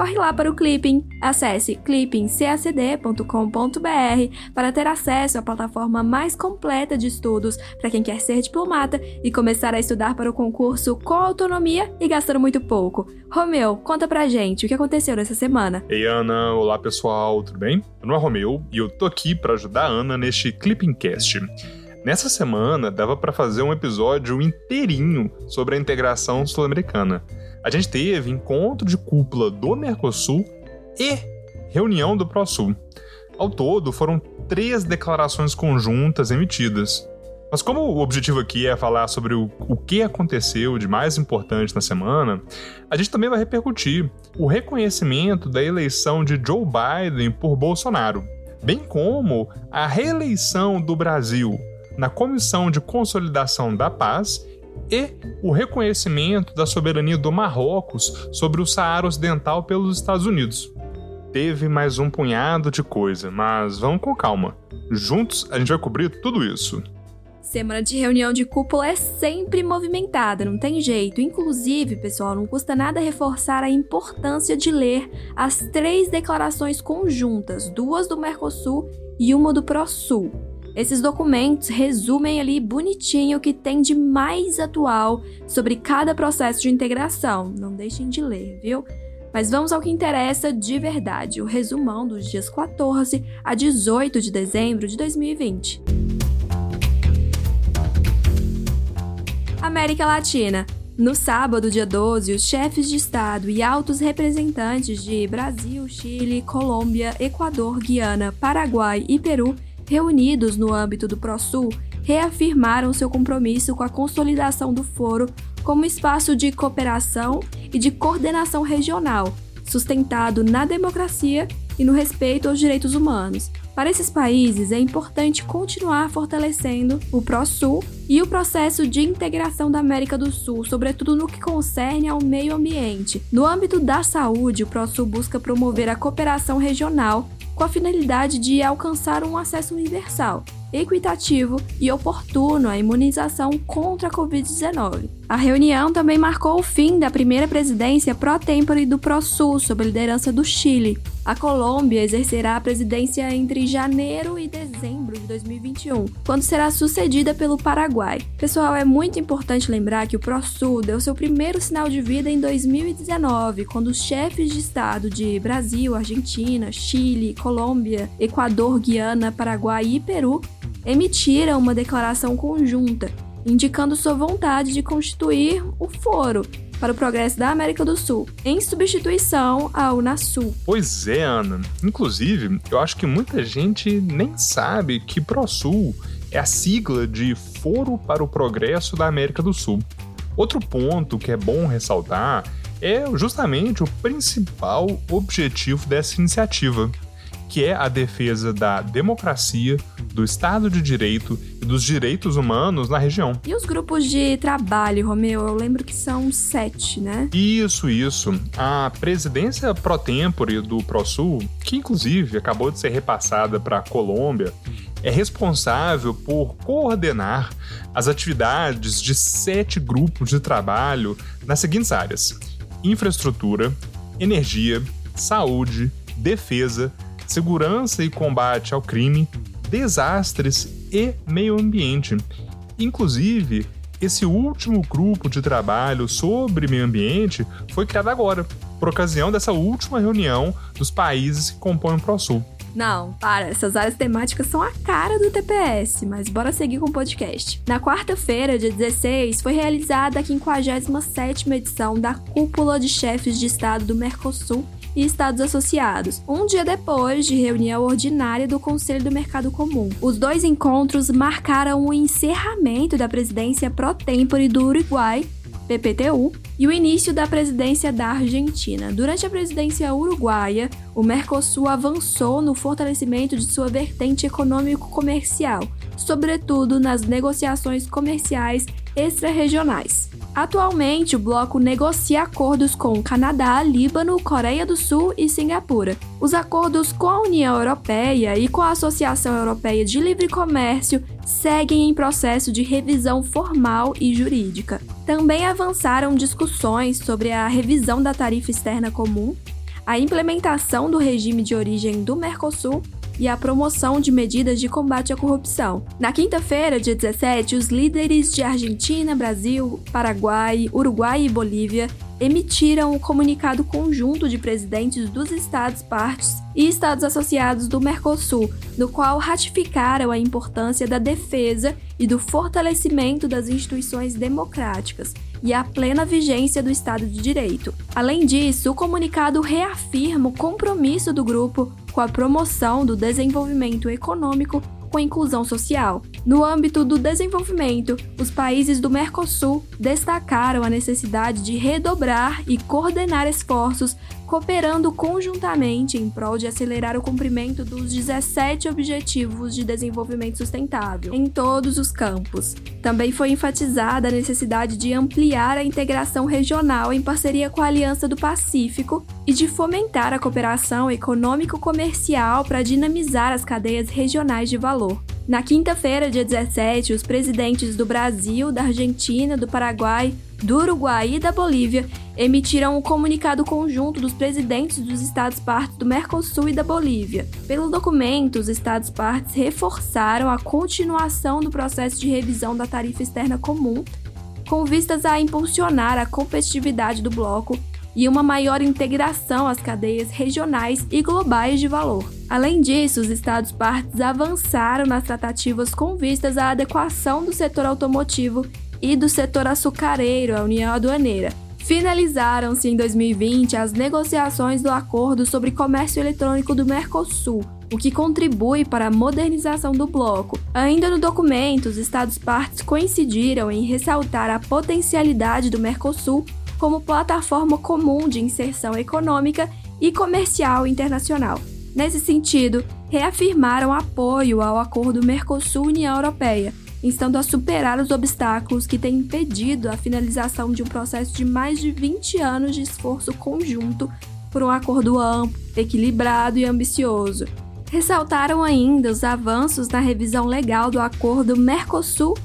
Corre lá para o Clipping. Acesse clippingcacd.com.br para ter acesso à plataforma mais completa de estudos para quem quer ser diplomata e começar a estudar para o concurso com autonomia e gastando muito pouco. Romeu, conta pra gente o que aconteceu nessa semana. Ei Ana, olá pessoal, tudo bem? Meu nome é Romeu e eu tô aqui para ajudar a Ana neste Clipping Cast. Nessa semana dava para fazer um episódio inteirinho sobre a integração sul-americana a gente teve encontro de cúpula do Mercosul e reunião do ProSul. Ao todo, foram três declarações conjuntas emitidas. Mas como o objetivo aqui é falar sobre o, o que aconteceu de mais importante na semana, a gente também vai repercutir o reconhecimento da eleição de Joe Biden por Bolsonaro, bem como a reeleição do Brasil na Comissão de Consolidação da Paz e o reconhecimento da soberania do Marrocos sobre o Saara Ocidental pelos Estados Unidos. Teve mais um punhado de coisa, mas vamos com calma. Juntos a gente vai cobrir tudo isso. Semana de reunião de cúpula é sempre movimentada, não tem jeito. Inclusive, pessoal, não custa nada reforçar a importância de ler as três declarações conjuntas, duas do Mercosul e uma do ProSul. Esses documentos resumem ali bonitinho o que tem de mais atual sobre cada processo de integração. Não deixem de ler, viu? Mas vamos ao que interessa de verdade, o resumão dos dias 14 a 18 de dezembro de 2020. América Latina. No sábado, dia 12, os chefes de Estado e altos representantes de Brasil, Chile, Colômbia, Equador, Guiana, Paraguai e Peru reunidos no âmbito do ProSul, reafirmaram seu compromisso com a consolidação do foro como espaço de cooperação e de coordenação regional, sustentado na democracia e no respeito aos direitos humanos. Para esses países, é importante continuar fortalecendo o ProSul e o processo de integração da América do Sul, sobretudo no que concerne ao meio ambiente. No âmbito da saúde, o ProSul busca promover a cooperação regional com a finalidade de alcançar um acesso universal, equitativo e oportuno à imunização contra a Covid-19. A reunião também marcou o fim da primeira presidência pró-tempore do ProSul, sob a liderança do Chile. A Colômbia exercerá a presidência entre janeiro e dezembro de 2021, quando será sucedida pelo Paraguai. Pessoal, é muito importante lembrar que o ProSul deu seu primeiro sinal de vida em 2019, quando os chefes de Estado de Brasil, Argentina, Chile, Colômbia, Equador, Guiana, Paraguai e Peru emitiram uma declaração conjunta indicando sua vontade de constituir o Foro para o Progresso da América do Sul, em substituição ao Unasul. Pois é, Ana. Inclusive, eu acho que muita gente nem sabe que ProSul é a sigla de Foro para o Progresso da América do Sul. Outro ponto que é bom ressaltar é justamente o principal objetivo dessa iniciativa, que é a defesa da democracia, do Estado de Direito e dos direitos humanos na região. E os grupos de trabalho, Romeu? Eu lembro que são sete, né? Isso, isso. A presidência pro tempore do ProSul, que inclusive acabou de ser repassada para a Colômbia, é responsável por coordenar as atividades de sete grupos de trabalho nas seguintes áreas: infraestrutura, energia, saúde, defesa, segurança e combate ao crime, desastres e meio ambiente. Inclusive, esse último grupo de trabalho sobre meio ambiente foi criado agora, por ocasião dessa última reunião dos países que compõem o ProSul. Não, para, essas áreas temáticas são a cara do TPS, mas bora seguir com o podcast. Na quarta-feira, dia 16, foi realizada a 57ª edição da Cúpula de Chefes de Estado do Mercosul e estados associados, um dia depois de reunião ordinária do Conselho do Mercado Comum. Os dois encontros marcaram o encerramento da presidência pró-tempore do Uruguai PPTU, e o início da presidência da Argentina. Durante a presidência uruguaia, o Mercosul avançou no fortalecimento de sua vertente econômico-comercial, sobretudo nas negociações comerciais extra-regionais. Atualmente, o bloco negocia acordos com Canadá, Líbano, Coreia do Sul e Singapura. Os acordos com a União Europeia e com a Associação Europeia de Livre Comércio seguem em processo de revisão formal e jurídica. Também avançaram discussões sobre a revisão da tarifa externa comum, a implementação do regime de origem do Mercosul e a promoção de medidas de combate à corrupção. Na quinta-feira, dia 17, os líderes de Argentina, Brasil, Paraguai, Uruguai e Bolívia emitiram o um comunicado conjunto de presidentes dos Estados partes e Estados associados do Mercosul, no qual ratificaram a importância da defesa e do fortalecimento das instituições democráticas e a plena vigência do Estado de Direito. Além disso, o comunicado reafirma o compromisso do grupo com a promoção do desenvolvimento econômico com a inclusão social. No âmbito do desenvolvimento, os países do Mercosul destacaram a necessidade de redobrar e coordenar esforços cooperando conjuntamente em prol de acelerar o cumprimento dos 17 Objetivos de Desenvolvimento Sustentável em todos os campos. Também foi enfatizada a necessidade de ampliar a integração regional em parceria com a Aliança do Pacífico e de fomentar a cooperação econômico-comercial para dinamizar as cadeias regionais de valor. Na quinta-feira, dia 17, os presidentes do Brasil, da Argentina, do Paraguai, do Uruguai e da Bolívia emitiram um comunicado conjunto dos presidentes dos Estados-partes do Mercosul e da Bolívia. Pelo documento, os Estados-partes reforçaram a continuação do processo de revisão da tarifa externa comum, com vistas a impulsionar a competitividade do bloco e uma maior integração às cadeias regionais e globais de valor. Além disso, os Estados-partes avançaram nas tratativas com vistas à adequação do setor automotivo e do setor açucareiro à União Aduaneira. Finalizaram-se em 2020 as negociações do Acordo sobre Comércio Eletrônico do Mercosul, o que contribui para a modernização do bloco. Ainda no documento, os Estados-partes coincidiram em ressaltar a potencialidade do Mercosul como plataforma comum de inserção econômica e comercial internacional. Nesse sentido, reafirmaram apoio ao Acordo Mercosul-União Europeia, instando a superar os obstáculos que têm impedido a finalização de um processo de mais de 20 anos de esforço conjunto por um acordo amplo, equilibrado e ambicioso. Ressaltaram ainda os avanços na revisão legal do acordo Mercosul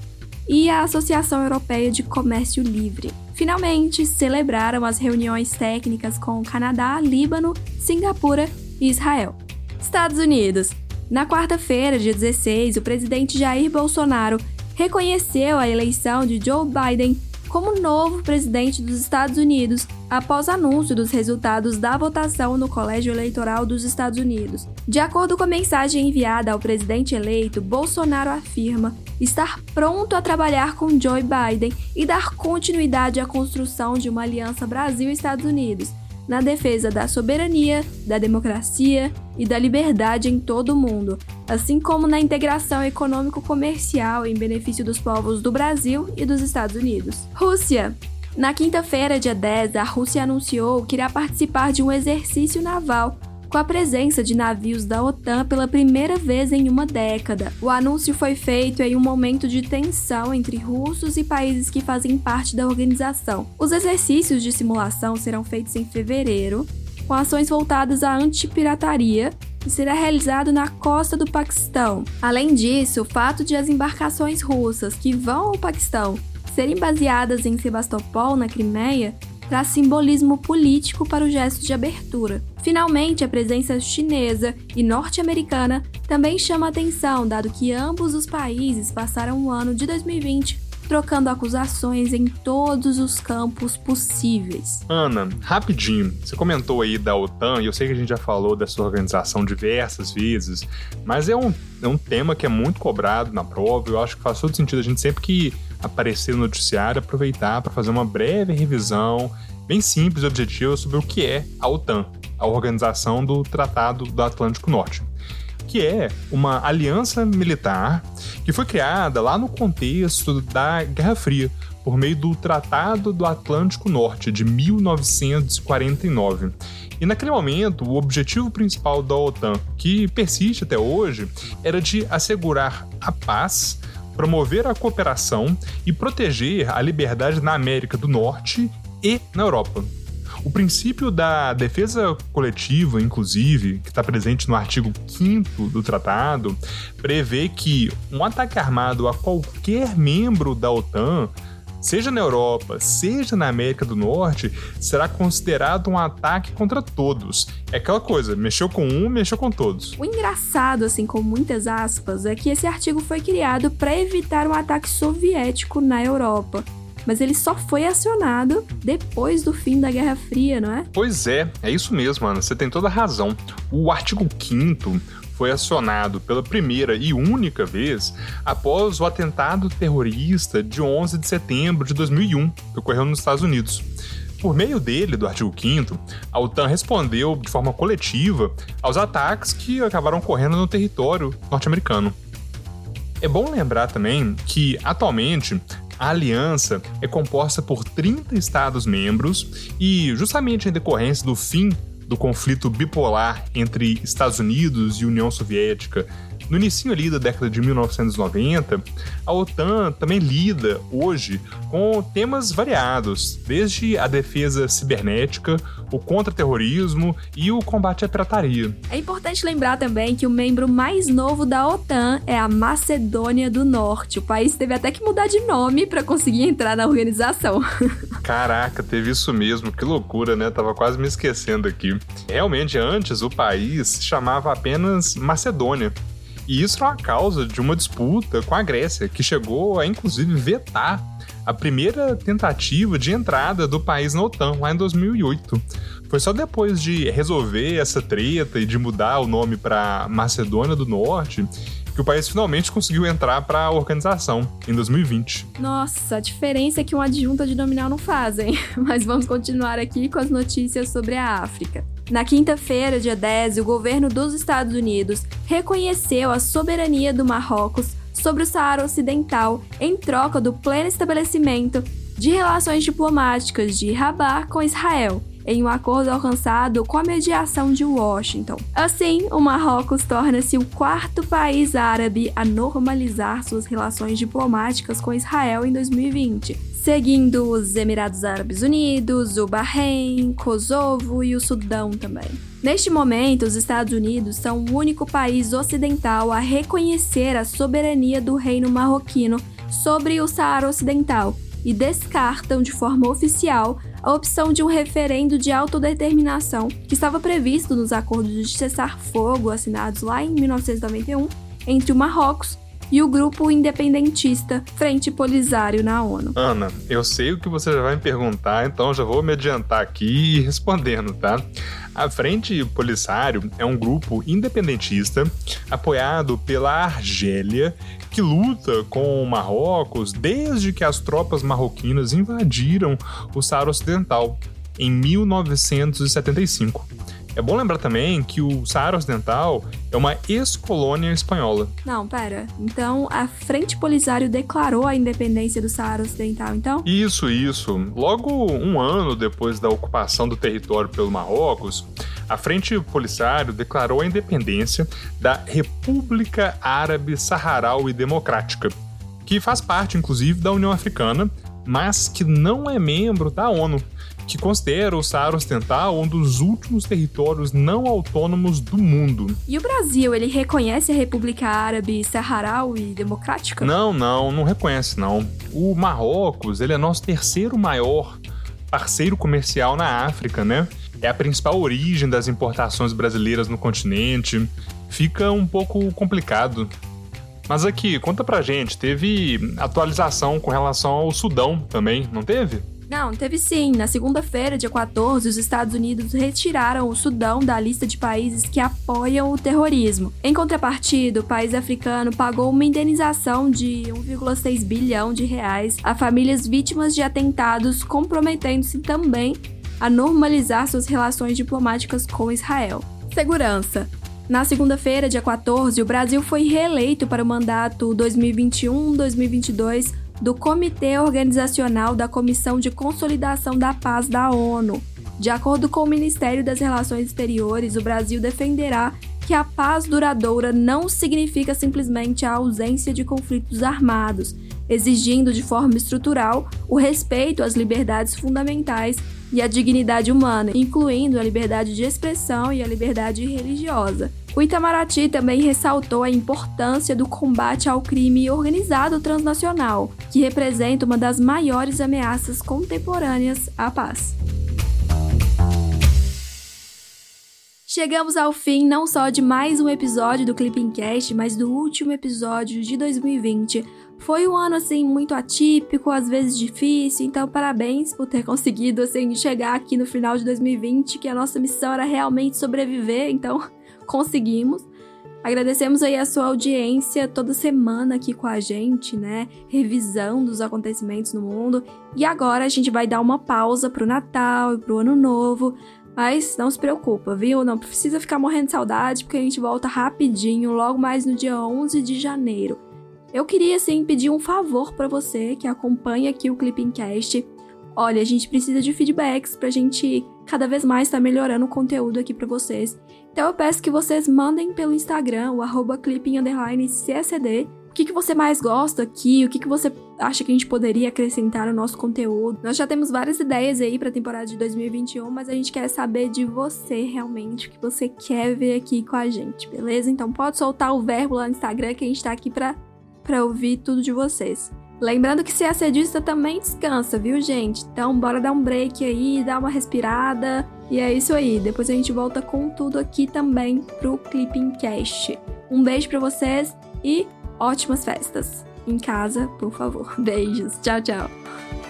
e a Associação Europeia de Comércio Livre. Finalmente, celebraram as reuniões técnicas com Canadá, Líbano, Singapura e Israel. Estados Unidos. Na quarta-feira, dia 16, o presidente Jair Bolsonaro reconheceu a eleição de Joe Biden como novo presidente dos Estados Unidos após anúncio dos resultados da votação no Colégio Eleitoral dos Estados Unidos. De acordo com a mensagem enviada ao presidente eleito, Bolsonaro afirma estar pronto a trabalhar com Joe Biden e dar continuidade à construção de uma aliança Brasil-Estados Unidos na defesa da soberania, da democracia e da liberdade em todo o mundo, assim como na integração econômico-comercial em benefício dos povos do Brasil e dos Estados Unidos. Rússia. Na quinta-feira, dia 10, a Rússia anunciou que irá participar de um exercício naval com a presença de navios da OTAN pela primeira vez em uma década. O anúncio foi feito em um momento de tensão entre russos e países que fazem parte da organização. Os exercícios de simulação serão feitos em fevereiro, com ações voltadas à antipirataria e será realizado na costa do Paquistão. Além disso, o fato de as embarcações russas que vão ao Paquistão serem baseadas em Sebastopol, na Crimeia, traz simbolismo político para o gesto de abertura. Finalmente, a presença chinesa e norte-americana também chama atenção, dado que ambos os países passaram o ano de 2020 trocando acusações em todos os campos possíveis. Ana, rapidinho, você comentou aí da OTAN, e eu sei que a gente já falou dessa organização diversas vezes, mas é um, é um tema que é muito cobrado na prova, eu acho que faz todo sentido a gente sempre que aparecer no noticiário, aproveitar para fazer uma breve revisão bem simples e objetiva sobre o que é a OTAN, a Organização do Tratado do Atlântico Norte, que é uma aliança militar que foi criada lá no contexto da Guerra Fria por meio do Tratado do Atlântico Norte de 1949. E naquele momento, o objetivo principal da OTAN, que persiste até hoje, era de assegurar a paz, promover a cooperação e proteger a liberdade na América do Norte e na Europa. O princípio da defesa coletiva, inclusive, que está presente no artigo 5 do tratado, prevê que um ataque armado a qualquer membro da OTAN seja na Europa, seja na América do Norte, será considerado um ataque contra todos. É aquela coisa, mexeu com um, mexeu com todos. O engraçado, assim, com muitas aspas, é que esse artigo foi criado para evitar um ataque soviético na Europa mas ele só foi acionado depois do fim da Guerra Fria, não é? Pois é, é isso mesmo, Ana. Você tem toda a razão. O artigo 5 foi acionado pela primeira e única vez após o atentado terrorista de 11 de setembro de 2001, que ocorreu nos Estados Unidos. Por meio dele, do artigo 5 a OTAN respondeu de forma coletiva aos ataques que acabaram ocorrendo no território norte-americano. É bom lembrar também que, atualmente, a aliança é composta por 30 Estados-membros e, justamente em decorrência do fim do conflito bipolar entre Estados Unidos e União Soviética no início ali da década de 1990, a OTAN também lida hoje com temas variados, desde a defesa cibernética, o contra-terrorismo e o combate à pirataria. É importante lembrar também que o membro mais novo da OTAN é a Macedônia do Norte. O país teve até que mudar de nome para conseguir entrar na organização. Caraca, teve isso mesmo, que loucura, né? Tava quase me esquecendo aqui. Realmente, antes o país se chamava apenas Macedônia. E isso é uma causa de uma disputa com a Grécia, que chegou a inclusive vetar a primeira tentativa de entrada do país na OTAN, lá em 2008. Foi só depois de resolver essa treta e de mudar o nome para Macedônia do Norte que o país finalmente conseguiu entrar para a organização em 2020. Nossa, a diferença é que um adjunta de nominal não fazem. Mas vamos continuar aqui com as notícias sobre a África. Na quinta-feira, dia 10, o governo dos Estados Unidos reconheceu a soberania do Marrocos sobre o Saara Ocidental em troca do pleno estabelecimento de relações diplomáticas de Rabat com Israel, em um acordo alcançado com a mediação de Washington. Assim, o Marrocos torna-se o quarto país árabe a normalizar suas relações diplomáticas com Israel em 2020, seguindo os Emirados Árabes Unidos, o Bahrein, Kosovo e o Sudão também. Neste momento, os Estados Unidos são o único país ocidental a reconhecer a soberania do reino marroquino sobre o Saara Ocidental e descartam de forma oficial a opção de um referendo de autodeterminação que estava previsto nos acordos de cessar-fogo assinados lá em 1991 entre o Marrocos e o grupo independentista Frente Polisário na ONU. Ana, eu sei o que você já vai me perguntar, então já vou me adiantar aqui respondendo, tá? A Frente Polisário é um grupo independentista apoiado pela Argélia que luta com o Marrocos desde que as tropas marroquinas invadiram o Saara Ocidental em 1975. É bom lembrar também que o Saara Ocidental é uma ex-colônia espanhola. Não, pera. Então a Frente Polisário declarou a independência do Saara Ocidental, então? Isso, isso. Logo um ano depois da ocupação do território pelo Marrocos, a Frente Polisário declarou a independência da República Árabe Saharaui Democrática, que faz parte, inclusive, da União Africana, mas que não é membro da ONU que considera o Saara Ocidental um dos últimos territórios não autônomos do mundo. E o Brasil, ele reconhece a República Árabe Saharaui Democrática? Não, não, não reconhece não. O Marrocos, ele é nosso terceiro maior parceiro comercial na África, né? É a principal origem das importações brasileiras no continente. Fica um pouco complicado. Mas aqui, conta pra gente, teve atualização com relação ao Sudão também, não teve? Não, teve sim. Na segunda-feira, dia 14, os Estados Unidos retiraram o Sudão da lista de países que apoiam o terrorismo. Em contrapartida, o país africano pagou uma indenização de 1,6 bilhão de reais a famílias vítimas de atentados, comprometendo-se também a normalizar suas relações diplomáticas com Israel. Segurança. Na segunda-feira, dia 14, o Brasil foi reeleito para o mandato 2021-2022 do Comitê Organizacional da Comissão de Consolidação da Paz da ONU. De acordo com o Ministério das Relações Exteriores, o Brasil defenderá que a paz duradoura não significa simplesmente a ausência de conflitos armados, exigindo de forma estrutural o respeito às liberdades fundamentais e à dignidade humana, incluindo a liberdade de expressão e a liberdade religiosa. O Itamaraty também ressaltou a importância do combate ao crime organizado transnacional, que representa uma das maiores ameaças contemporâneas à paz. Chegamos ao fim não só de mais um episódio do Clipping Cast, mas do último episódio de 2020. Foi um ano assim muito atípico, às vezes difícil, então parabéns por ter conseguido assim chegar aqui no final de 2020, que a nossa missão era realmente sobreviver, então conseguimos. Agradecemos aí a sua audiência toda semana aqui com a gente, né? Revisando os acontecimentos no mundo. E agora a gente vai dar uma pausa pro Natal e pro Ano Novo mas não se preocupa, viu? Não precisa ficar morrendo de saudade, porque a gente volta rapidinho, logo mais no dia 11 de janeiro. Eu queria, sim, pedir um favor para você que acompanha aqui o Clipping Cast. Olha, a gente precisa de feedbacks pra gente cada vez mais estar tá melhorando o conteúdo aqui para vocês. Então eu peço que vocês mandem pelo Instagram, o arroba clipping__csd, que, que você mais gosta aqui, o que, que você acha que a gente poderia acrescentar no nosso conteúdo. Nós já temos várias ideias aí para a temporada de 2021, mas a gente quer saber de você realmente, o que você quer ver aqui com a gente, beleza? Então pode soltar o verbo lá no Instagram que a gente tá aqui para ouvir tudo de vocês. Lembrando que ser assedista também descansa, viu, gente? Então, bora dar um break aí, dar uma respirada. E é isso aí. Depois a gente volta com tudo aqui também pro Clipping Cast. Um beijo para vocês e ótimas festas. Em casa, por favor. Beijos. Tchau, tchau.